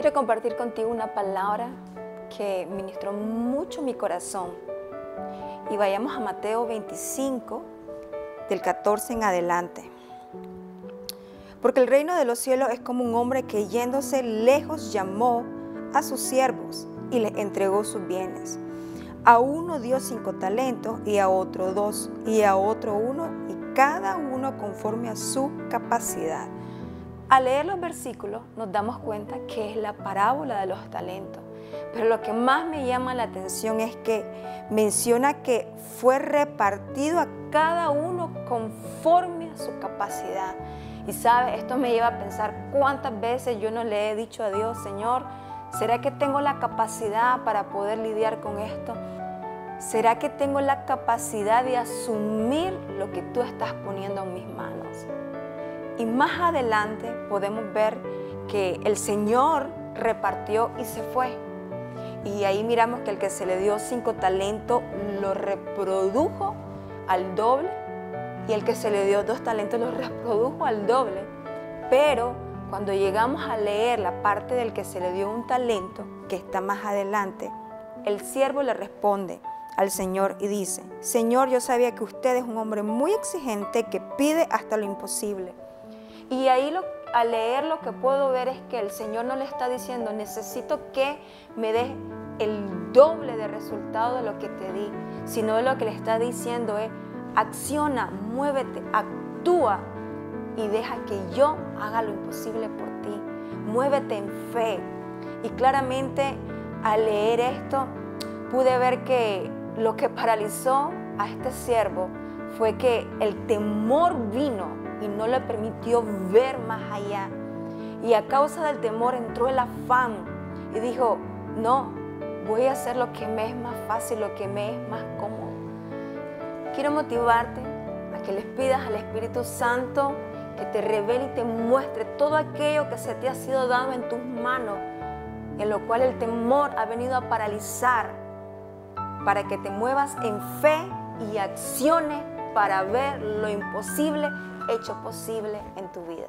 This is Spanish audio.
Quisiera compartir contigo una palabra que ministró mucho mi corazón. Y vayamos a Mateo 25, del 14 en adelante. Porque el reino de los cielos es como un hombre que yéndose lejos llamó a sus siervos y les entregó sus bienes. A uno dio cinco talentos y a otro dos y a otro uno y cada uno conforme a su capacidad. Al leer los versículos nos damos cuenta que es la parábola de los talentos. Pero lo que más me llama la atención es que menciona que fue repartido a cada uno conforme a su capacidad. Y sabe, esto me lleva a pensar cuántas veces yo no le he dicho a Dios, Señor, ¿será que tengo la capacidad para poder lidiar con esto? ¿Será que tengo la capacidad de asumir lo que tú estás poniendo en mis manos? Y más adelante podemos ver que el Señor repartió y se fue. Y ahí miramos que el que se le dio cinco talentos lo reprodujo al doble y el que se le dio dos talentos lo reprodujo al doble. Pero cuando llegamos a leer la parte del que se le dio un talento, que está más adelante, el siervo le responde, al Señor y dice, Señor, yo sabía que usted es un hombre muy exigente que pide hasta lo imposible. Y ahí lo, al leer lo que puedo ver es que el Señor no le está diciendo, necesito que me des el doble de resultado de lo que te di, sino lo que le está diciendo es, acciona, muévete, actúa y deja que yo haga lo imposible por ti. Muévete en fe. Y claramente al leer esto pude ver que lo que paralizó a este siervo fue que el temor vino y no le permitió ver más allá. Y a causa del temor entró el afán y dijo, no, voy a hacer lo que me es más fácil, lo que me es más cómodo. Quiero motivarte a que les pidas al Espíritu Santo que te revele y te muestre todo aquello que se te ha sido dado en tus manos, en lo cual el temor ha venido a paralizar para que te muevas en fe y acciones para ver lo imposible hecho posible en tu vida.